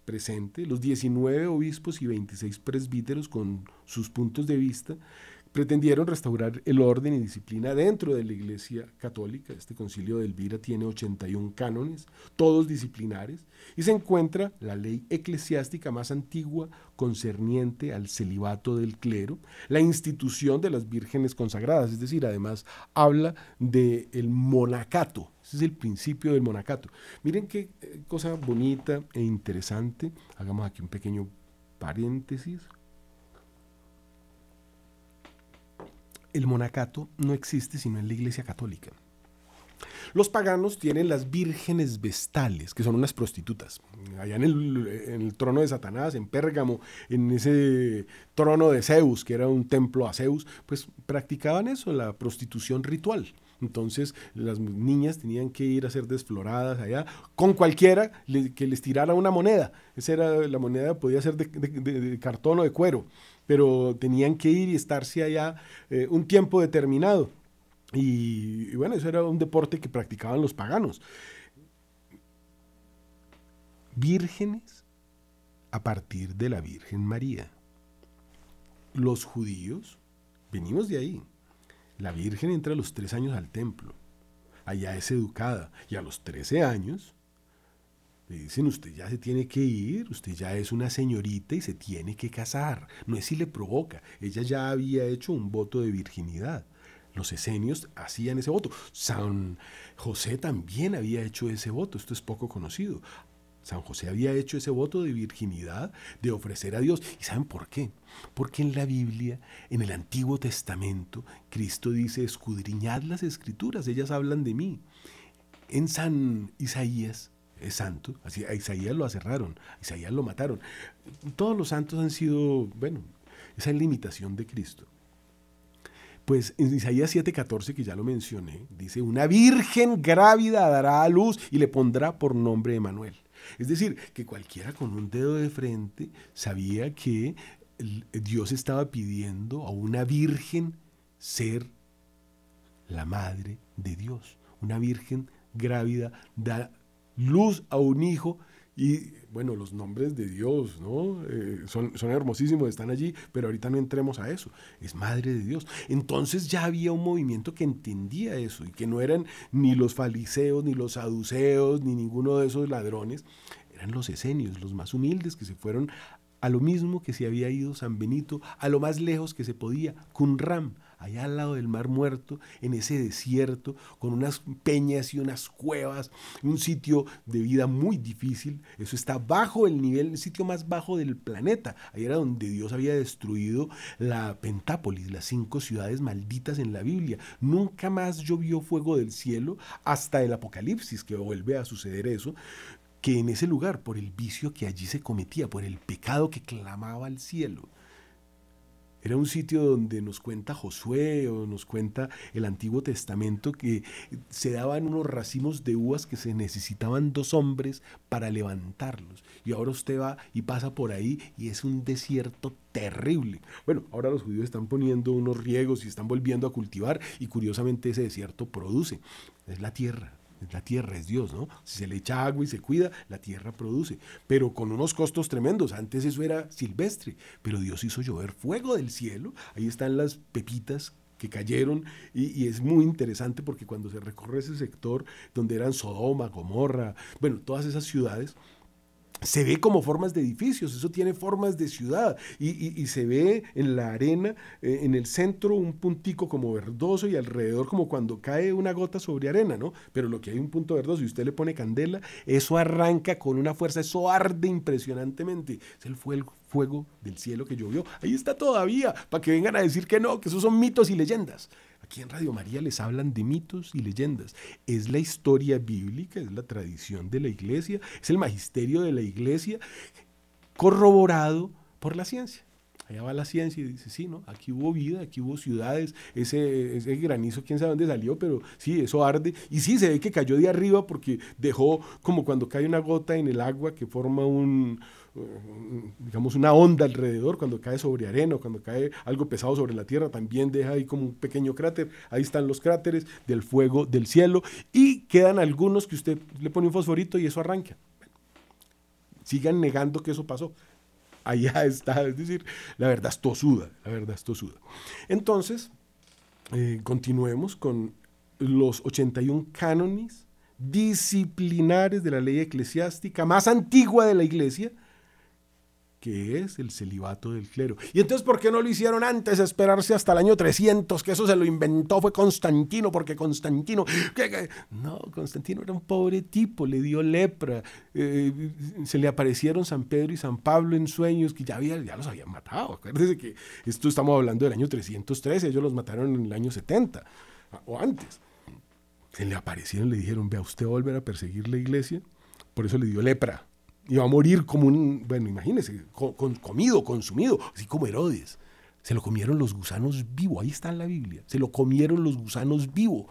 presente, los 19 obispos y 26 presbíteros con sus puntos de vista pretendieron restaurar el orden y disciplina dentro de la Iglesia Católica. Este concilio de Elvira tiene 81 cánones, todos disciplinares, y se encuentra la ley eclesiástica más antigua concerniente al celibato del clero, la institución de las vírgenes consagradas, es decir, además habla del el monacato, ese es el principio del monacato. Miren qué eh, cosa bonita e interesante, hagamos aquí un pequeño paréntesis. El monacato no existe sino en la Iglesia Católica. Los paganos tienen las vírgenes vestales, que son unas prostitutas. Allá en el, trono de Satanás, en Pérgamo, en ese trono de Zeus, que era un templo a Zeus, pues practicaban eso, la prostitución ritual. Entonces las niñas tenían que ir a ser desfloradas allá con cualquiera que les tirara una moneda. Esa era la moneda, podía ser de cartón o de cuero pero tenían que ir y estarse allá eh, un tiempo determinado. Y, bueno, eso era un deporte que practicaban los paganos. Vírgenes a partir de la Virgen María. Los judíos, venimos de ahí. La Virgen entra a los tres años al templo. Allá es educada y a los trece años le dicen, usted ya se tiene que ir, usted ya es una señorita y se tiene que casar. No es si le provoca, ella ya había hecho un voto de virginidad. Los esenios hacían ese voto. San José también había hecho ese voto, esto es poco conocido. San José había hecho ese voto de virginidad, de ofrecer a Dios. ¿Y saben por qué? Porque en la Biblia, en el Antiguo Testamento, Cristo dice, escudriñad las escrituras, ellas hablan de mí. En San Isaías es santo. Así, a Isaías lo aserraron, a Isaías lo mataron. Todos los santos han sido, bueno, esa es la imitación de Cristo. Pues en Isaías 7:14, que ya lo mencioné, dice, una virgen grávida dará a luz y le pondrá por nombre Emanuel. Es decir, que cualquiera con un dedo de frente sabía que Dios estaba pidiendo a una virgen ser la madre de Dios. Una virgen grávida da luz a un hijo y bueno, los nombres de Dios, ¿no? Eh, son, son hermosísimos, están allí, pero ahorita no entremos a eso. Es madre de Dios. Entonces ya había un movimiento que entendía eso y que no eran ni los fariseos, ni los saduceos, ni ninguno de esos ladrones. Eran los esenios, los más humildes que se fueron a lo mismo que se había ido San Benito, a lo más lejos que se podía, Qumran, allá al lado del Mar Muerto, en ese desierto, con unas peñas y unas cuevas, un sitio de vida muy difícil. Eso está bajo el nivel, el sitio más bajo del planeta. Ahí era donde Dios había destruido la Pentápolis, las cinco ciudades malditas en la Biblia. Nunca más llovió fuego del cielo hasta el Apocalipsis, que vuelve a suceder eso que en ese lugar, por el vicio que allí se cometía, por el pecado que clamaba al cielo, era un sitio donde nos cuenta Josué o nos cuenta el Antiguo Testamento que se daban unos racimos de uvas que se necesitaban dos hombres para levantarlos. Y ahora usted va y pasa por ahí y es un desierto terrible. Bueno, ahora los judíos están poniendo unos riegos y están volviendo a cultivar y curiosamente ese desierto produce. Es la tierra, La tierra es Dios, ¿no? Si se le echa agua y se cuida, la tierra produce, pero con unos costos tremendos. Antes eso era silvestre, pero Dios hizo llover fuego del cielo. Ahí están las pepitas que cayeron y, es muy interesante porque cuando se recorre ese sector donde eran Sodoma, Gomorra, bueno, todas esas ciudades, se ve como formas de edificios, eso tiene formas de ciudad y, se ve en la arena, eh, en el centro un puntico como verdoso y alrededor como cuando cae una gota sobre arena, ¿no? Pero lo que hay un punto verdoso y usted le pone candela, eso arranca con una fuerza, eso arde impresionantemente. Es el fuego, fuego del cielo que llovió. Ahí está todavía, para que vengan a decir que no, que esos son mitos y leyendas. Aquí en Radio María les hablan de mitos y leyendas. Es la historia bíblica, es la tradición de la iglesia, es el magisterio de la iglesia corroborado por la ciencia. Allá va la ciencia y dice, sí, ¿no? Aquí hubo vida, aquí hubo ciudades, ese, ese granizo, quién sabe dónde salió, pero sí, eso arde. Y sí, se ve que cayó de arriba porque dejó como cuando cae una gota en el agua que forma un, digamos, una onda alrededor, cuando cae sobre arena, cuando cae algo pesado sobre la tierra, también deja ahí como un pequeño cráter. Ahí están los cráteres del fuego del cielo y quedan algunos que usted le pone un fosforito y eso arranca. Sigan negando que eso pasó. Allá está, es decir, la verdad es tosuda, la verdad es tosuda. Entonces, eh, continuemos con los 81 cánones disciplinares de la ley eclesiástica más antigua de la iglesia, que es el celibato del clero. Y entonces, ¿por qué no lo hicieron antes, esperarse hasta el año 300? Que eso se lo inventó, fue Constantino, porque Constantino... No, Constantino era un pobre tipo, le dio lepra, eh, se le aparecieron San Pedro y San Pablo en sueños que ya, ya los habían matado. Acuérdense que esto estamos hablando del año 313, ellos los mataron en el año 70 o antes. Se le aparecieron, le dijeron, vea, usted volver a perseguir la iglesia, por eso le dio lepra iba a morir como un, bueno, imagínense, comido, consumido, así como Herodes. Se lo comieron los gusanos vivo, ahí está en la Biblia, se lo comieron los gusanos vivo.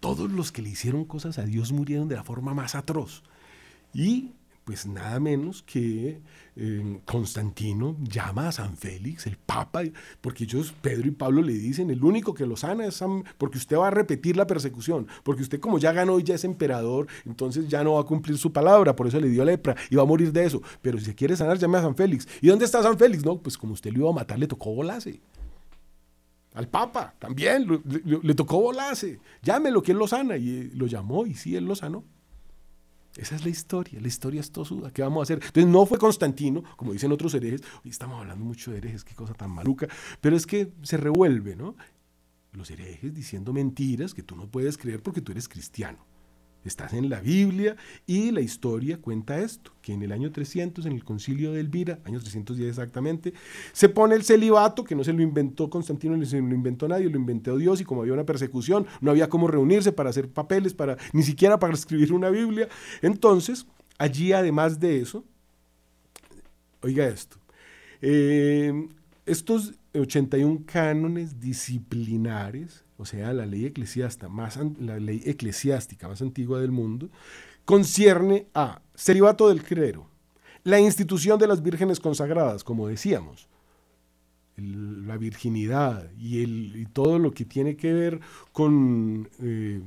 Todos los que le hicieron cosas a Dios murieron de la forma más atroz. Y pues nada menos que eh, Constantino llama a San Félix, el Papa, porque ellos, Pedro y Pablo le dicen, el único que lo sana es San, porque usted va a repetir la persecución, porque usted como ya ganó y ya es emperador, entonces ya no va a cumplir su palabra, por eso le dio lepra y va a morir de eso. Pero si se quiere sanar, llame a San Félix. ¿Y dónde está San Félix? No, pues como usted lo iba a matar, le tocó volarse. Al Papa también le, le tocó volarse. Llámelo que él lo sana. Y eh, lo llamó y sí, él lo sanó. Esa es la historia, la historia es tosuda. ¿Qué vamos a hacer? Entonces no fue Constantino, como dicen otros herejes. Hoy estamos hablando mucho de herejes, qué cosa tan maluca. Pero es que se revuelve, ¿no? Los herejes diciendo mentiras que tú no puedes creer porque tú eres cristiano. Estás en la Biblia y la historia cuenta esto, que en el año 300, en el concilio de Elvira, año 310 exactamente, se pone el celibato, que no se lo inventó Constantino, ni se lo inventó nadie, lo inventó Dios y como había una persecución, no había cómo reunirse para hacer papeles, para ni siquiera para escribir una Biblia. Entonces, allí además de eso, oiga esto, eh, estos 81 cánones disciplinares o sea, la ley eclesiástica más, la ley eclesiástica más antigua del mundo, concierne a celibato del clero, la institución de las vírgenes consagradas, como decíamos, la virginidad y, todo lo que tiene que ver con eh,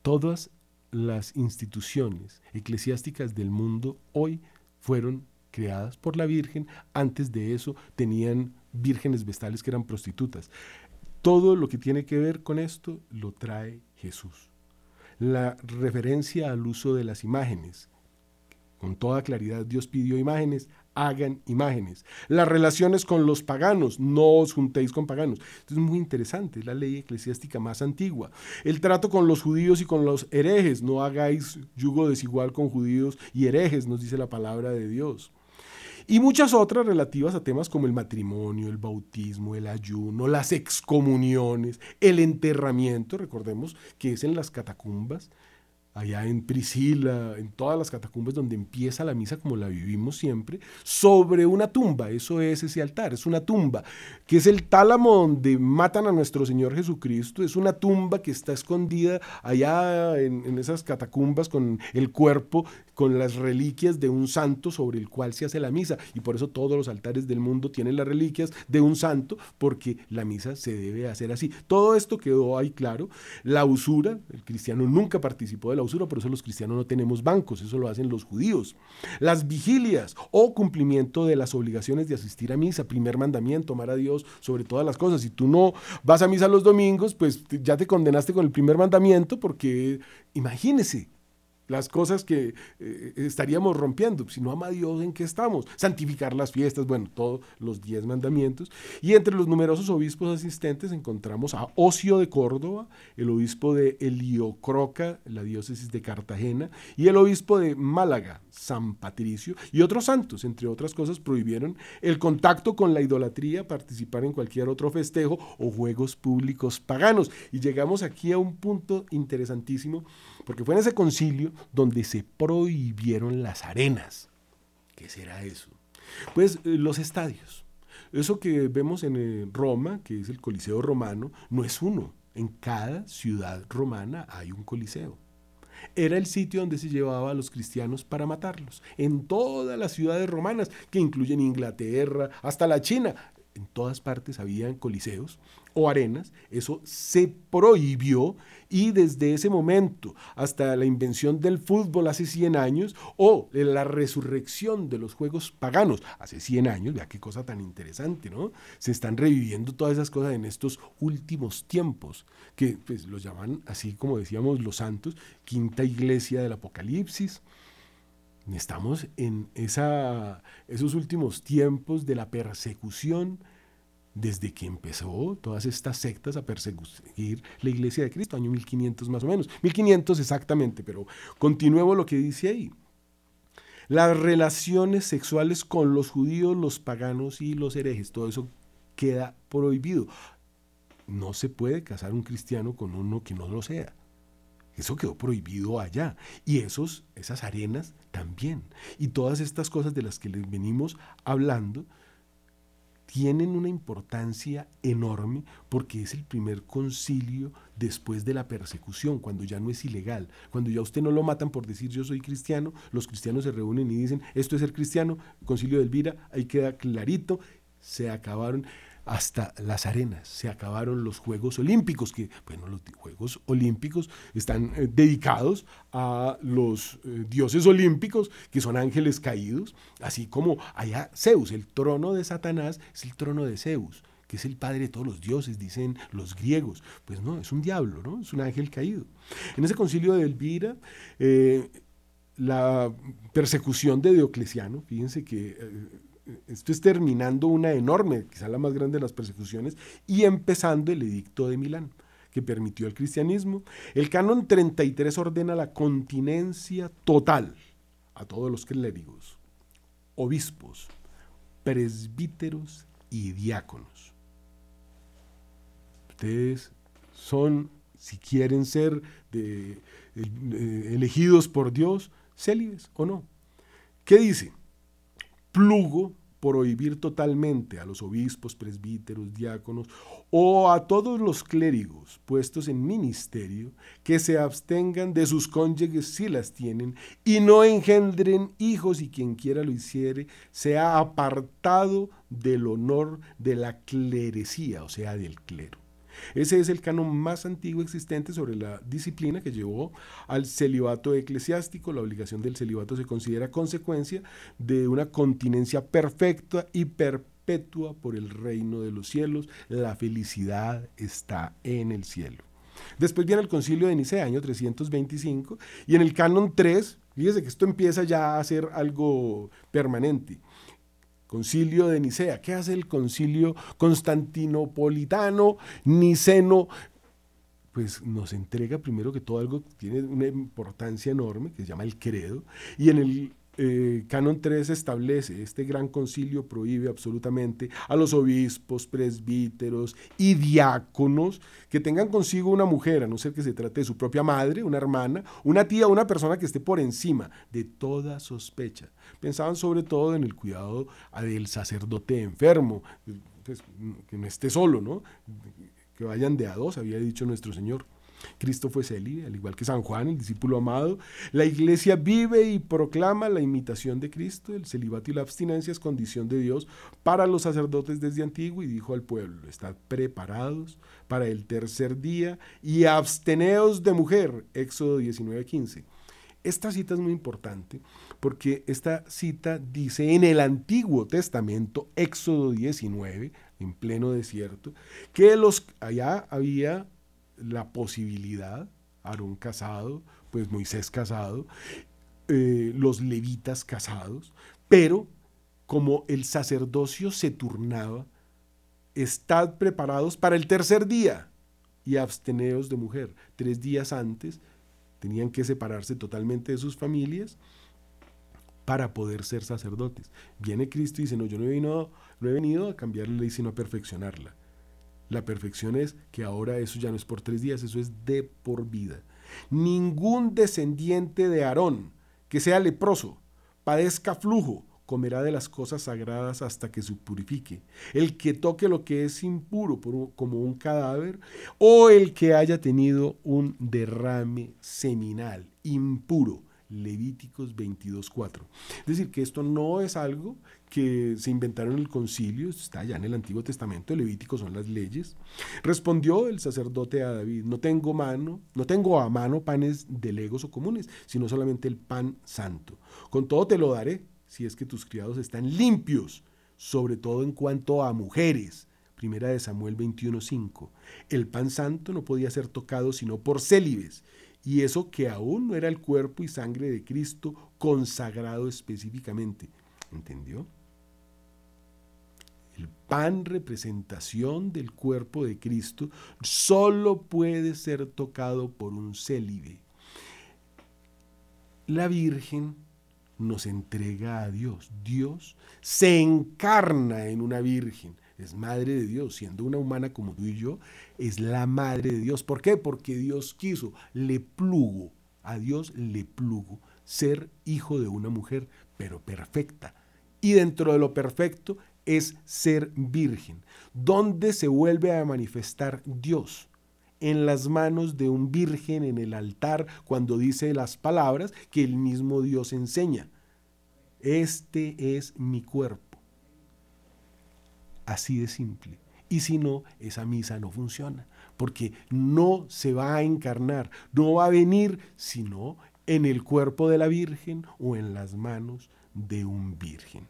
todas las instituciones eclesiásticas del mundo hoy fueron creadas por la Virgen. Antes de eso tenían vírgenes vestales que eran prostitutas. Todo lo que tiene que ver con esto lo trae Jesús. La referencia al uso de las imágenes. Con toda claridad Dios pidió imágenes, hagan imágenes. Las relaciones con los paganos, no os juntéis con paganos. Esto es muy interesante, es la ley eclesiástica más antigua. El trato con los judíos y con los herejes, no hagáis yugo desigual con judíos y herejes, nos dice la palabra de Dios y muchas otras relativas a temas como el matrimonio, el bautismo, el ayuno, las excomuniones, el enterramiento, recordemos que es en las catacumbas, allá en Priscila, en todas las catacumbas donde empieza la misa como la vivimos siempre, sobre una tumba, eso es ese altar, es una tumba, que es el tálamo donde matan a nuestro Señor Jesucristo, es una tumba que está escondida allá en, esas catacumbas con el cuerpo con las reliquias de un santo sobre el cual se hace la misa. Y por eso todos los altares del mundo tienen las reliquias de un santo, porque la misa se debe hacer así. Todo esto quedó ahí claro. La usura, el cristiano nunca participó de la usura, por eso los cristianos no tenemos bancos, eso lo hacen los judíos. Las vigilias o cumplimiento de las obligaciones de asistir a misa, primer mandamiento, amar a Dios sobre todas las cosas. Si tú no vas a misa los domingos, pues ya te condenaste con el primer mandamiento, porque imagínese, las cosas que eh, estaríamos rompiendo. Si no ama a Dios, ¿en qué estamos? Santificar las fiestas, bueno, todos los diez mandamientos. Y entre los numerosos obispos asistentes encontramos a Ocio de Córdoba, el obispo de Heliocroca, la diócesis de Cartagena, y el obispo de Málaga, San Patricio, y otros santos, entre otras cosas, prohibieron el contacto con la idolatría, participar en cualquier otro festejo o juegos públicos paganos. Y llegamos aquí a un punto interesantísimo porque fue en ese concilio donde se prohibieron las arenas. ¿Qué será eso? Pues eh, los estadios. Eso que vemos en eh, Roma, que es el Coliseo romano, no es uno. En cada ciudad romana hay un coliseo. Era el sitio donde se llevaba a los cristianos para matarlos. En todas las ciudades romanas, que incluyen Inglaterra, hasta la China, en todas partes habían coliseos o arenas, eso se prohibió y desde ese momento hasta la invención del fútbol hace 100 años o la resurrección de los juegos paganos hace 100 años, vea qué cosa tan interesante, ¿no? Se están reviviendo todas esas cosas en estos últimos tiempos, que pues los llaman así como decíamos los santos, quinta iglesia del Apocalipsis. Estamos en esos últimos tiempos de la persecución, desde que empezó todas estas sectas a perseguir la iglesia de Cristo, año 1500 más o menos, 1500 exactamente, pero continuemos lo que dice ahí. Las relaciones sexuales con los judíos, los paganos y los herejes, todo eso queda prohibido. No se puede casar un cristiano con uno que no lo sea. Eso quedó prohibido allá. Y esos, esas arenas también. Y todas estas cosas de las que les venimos hablando tienen una importancia enorme porque es el primer concilio después de la persecución, cuando ya no es ilegal, cuando ya usted no lo matan por decir yo soy cristiano, los cristianos se reúnen y dicen esto es ser cristiano, concilio de Elvira, ahí queda clarito, se acabaron hasta las arenas. Se acabaron los Juegos Olímpicos, que, bueno, los Juegos Olímpicos están eh, dedicados a los eh, dioses olímpicos, que son ángeles caídos, así como allá Zeus, el trono de Satanás es el trono de Zeus que es el padre de todos los dioses, dicen los griegos. Pues no, es un diablo, ¿no? Es un ángel caído. En ese concilio de Elvira, eh, la persecución de Diocleciano, fíjense que esto es terminando una enorme, quizá la más grande de las persecuciones, y empezando el edicto de Milán, que permitió el cristianismo. El canon 33 ordena la continencia total a todos los clérigos, obispos, presbíteros y diáconos. Ustedes son, si quieren ser elegidos por Dios, célibes o no. ¿Qué dice? Plugo prohibir totalmente a los obispos, presbíteros, diáconos o a todos los clérigos puestos en ministerio que se abstengan de sus cónyuges si las tienen y no engendren hijos y quien quiera lo hiciere sea apartado del honor de la clerecía, o sea, del clero. Ese es el canon más antiguo existente sobre la disciplina que llevó al celibato eclesiástico. La obligación del celibato se considera consecuencia de una continencia perfecta y perpetua por el reino de los cielos. La felicidad está en el cielo. Después viene el concilio de Nicea, año 325, y en el canon 3, fíjese que esto empieza ya a ser algo permanente. Concilio de Nicea. ¿Qué hace el concilio constantinopolitano, niceno? Pues nos entrega primero que todo algo que tiene una importancia enorme, que se llama el credo, y en el eh, Canon 3 establece, este gran concilio prohíbe absolutamente a los obispos, presbíteros y diáconos que tengan consigo una mujer, a no ser que se trate de su propia madre, una hermana, una tía, una persona que esté por encima de toda sospecha. Pensaban sobre todo en el cuidado del sacerdote enfermo, pues, que no esté solo, ¿no? que vayan de a dos, había dicho nuestro Señor. Cristo fue célibe, al igual que San Juan, el discípulo amado. La iglesia vive y proclama la imitación de Cristo. El celibato y la abstinencia es condición de Dios para los sacerdotes desde antiguo y dijo al pueblo, estad preparados para el tercer día y absteneos de mujer. Éxodo 19:15. Esta cita es muy importante porque esta cita dice en el Antiguo Testamento, Éxodo 19, en pleno desierto, que los allá había la posibilidad, Aarón casado, pues Moisés casado, eh, los levitas casados, pero como el sacerdocio se turnaba, estad preparados para el tercer día y absteneos de mujer. Tres días antes tenían que separarse totalmente de sus familias para poder ser sacerdotes. Viene Cristo y dice, no, yo no he venido, no he venido a cambiar la ley, sino a perfeccionarla. La perfección es que ahora eso ya no es por tres días, eso es de por vida. Ningún descendiente de Aarón que sea leproso, padezca flujo, comerá de las cosas sagradas hasta que se purifique. El que toque lo que es impuro como un cadáver, o el que haya tenido un derrame seminal impuro, Levíticos 22.4. Es decir, que esto no es algo que se inventaron en el concilio, está ya en el Antiguo Testamento, Levíticos son las leyes. Respondió el sacerdote a David, no tengo mano, no tengo a mano panes de legos o comunes, sino solamente el pan santo. Con todo te lo daré, si es que tus criados están limpios, sobre todo en cuanto a mujeres. Primera de Samuel 21.5. El pan santo no podía ser tocado sino por célibes y eso que aún no era el cuerpo y sangre de Cristo consagrado específicamente. ¿Entendió? El pan representación del cuerpo de Cristo solo puede ser tocado por un célibe. La Virgen nos entrega a Dios. Dios se encarna en una Virgen es madre de Dios, siendo una humana como tú y yo, es la madre de Dios. ¿Por qué? Porque Dios quiso, le plugo, a Dios le plugo ser hijo de una mujer, pero perfecta. Y dentro de lo perfecto es ser virgen. ¿Dónde se vuelve a manifestar Dios? En las manos de un virgen en el altar cuando dice las palabras que el mismo Dios enseña. Este es mi cuerpo Así de simple. Y si no, esa misa no funciona, porque no se va a encarnar, no va a venir sino en el cuerpo de la Virgen o en las manos de un virgen.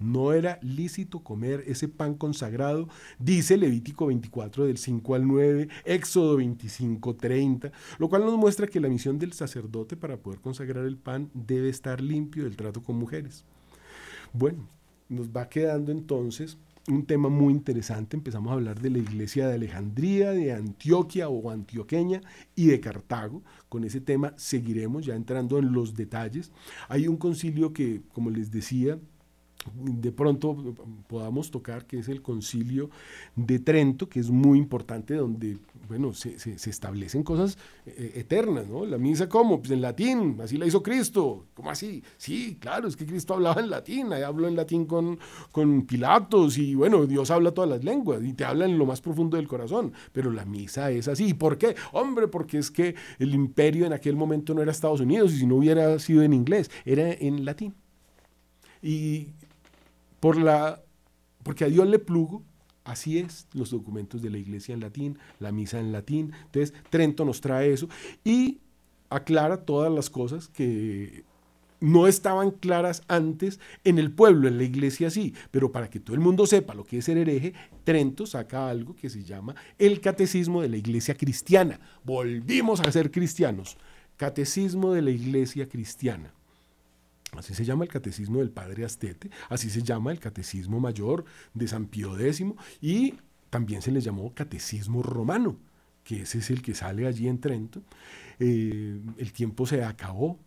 No era lícito comer ese pan consagrado, dice Levítico 24 del 5 al 9, Éxodo 25, 30, lo cual nos muestra que la misión del sacerdote para poder consagrar el pan debe estar limpio del trato con mujeres. Bueno, nos va quedando entonces un tema muy interesante. Empezamos a hablar de la iglesia de Alejandría, de Antioquia o antioqueña y de Cartago. Con ese tema seguiremos ya entrando en los detalles. Hay un concilio que, como les decía, de pronto podamos tocar, que es el concilio de Trento, que es muy importante, donde, bueno, se, establecen cosas eh, eternas, ¿no? La misa, ¿cómo? Pues en latín, así la hizo Cristo. ¿Cómo así? Sí, claro, es que Cristo hablaba en latín, ahí habló en latín con, con Pilatos, y bueno, Dios habla todas las lenguas, y te habla en lo más profundo del corazón, pero la misa es así. ¿Y por qué? Hombre, porque es que el imperio en aquel momento no era Estados Unidos, y si no hubiera sido en inglés, era en latín. Y por la, porque a Dios le plugo, así es, los documentos de la iglesia en latín, la misa en latín. Entonces, Trento nos trae eso y aclara todas las cosas que no estaban claras antes en el pueblo, en la iglesia sí, pero para que todo el mundo sepa lo que es ser hereje, Trento saca algo que se llama el catecismo de la iglesia cristiana. Volvimos a ser cristianos. Catecismo de la iglesia cristiana. Así se llama el catecismo del padre Astete, así se llama el catecismo mayor de San Pío X y también se le llamó catecismo romano, que ese es el que sale allí en Trento. Eh, el tiempo se acabó,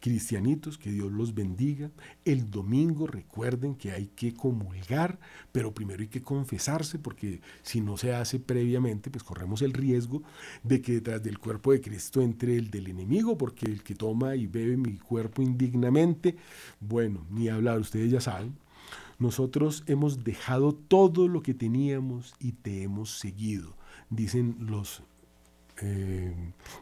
cristianitos, que Dios los bendiga. El domingo recuerden que hay que comulgar, pero primero hay que confesarse, porque si no se hace previamente, pues corremos el riesgo de que detrás del cuerpo de Cristo entre el del enemigo, porque el que toma y bebe mi cuerpo indignamente, bueno, ni hablar, ustedes ya saben. Nosotros hemos dejado todo lo que teníamos y te hemos seguido, dicen los eh,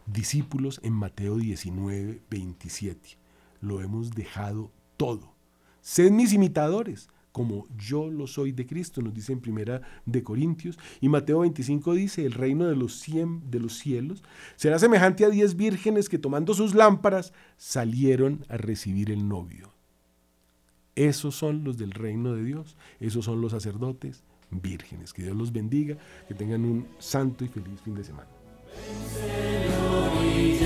discípulos en Mateo 19, 27. Lo hemos dejado todo. Sed mis imitadores, como yo lo soy de Cristo, nos dice en primera de Corintios. Y Mateo 25 dice, el reino de los, cien, de los cielos será semejante a diez vírgenes que tomando sus lámparas salieron a recibir el novio. Esos son los del reino de Dios, esos son los sacerdotes vírgenes. Que Dios los bendiga, que tengan un santo y feliz fin de semana. Señor y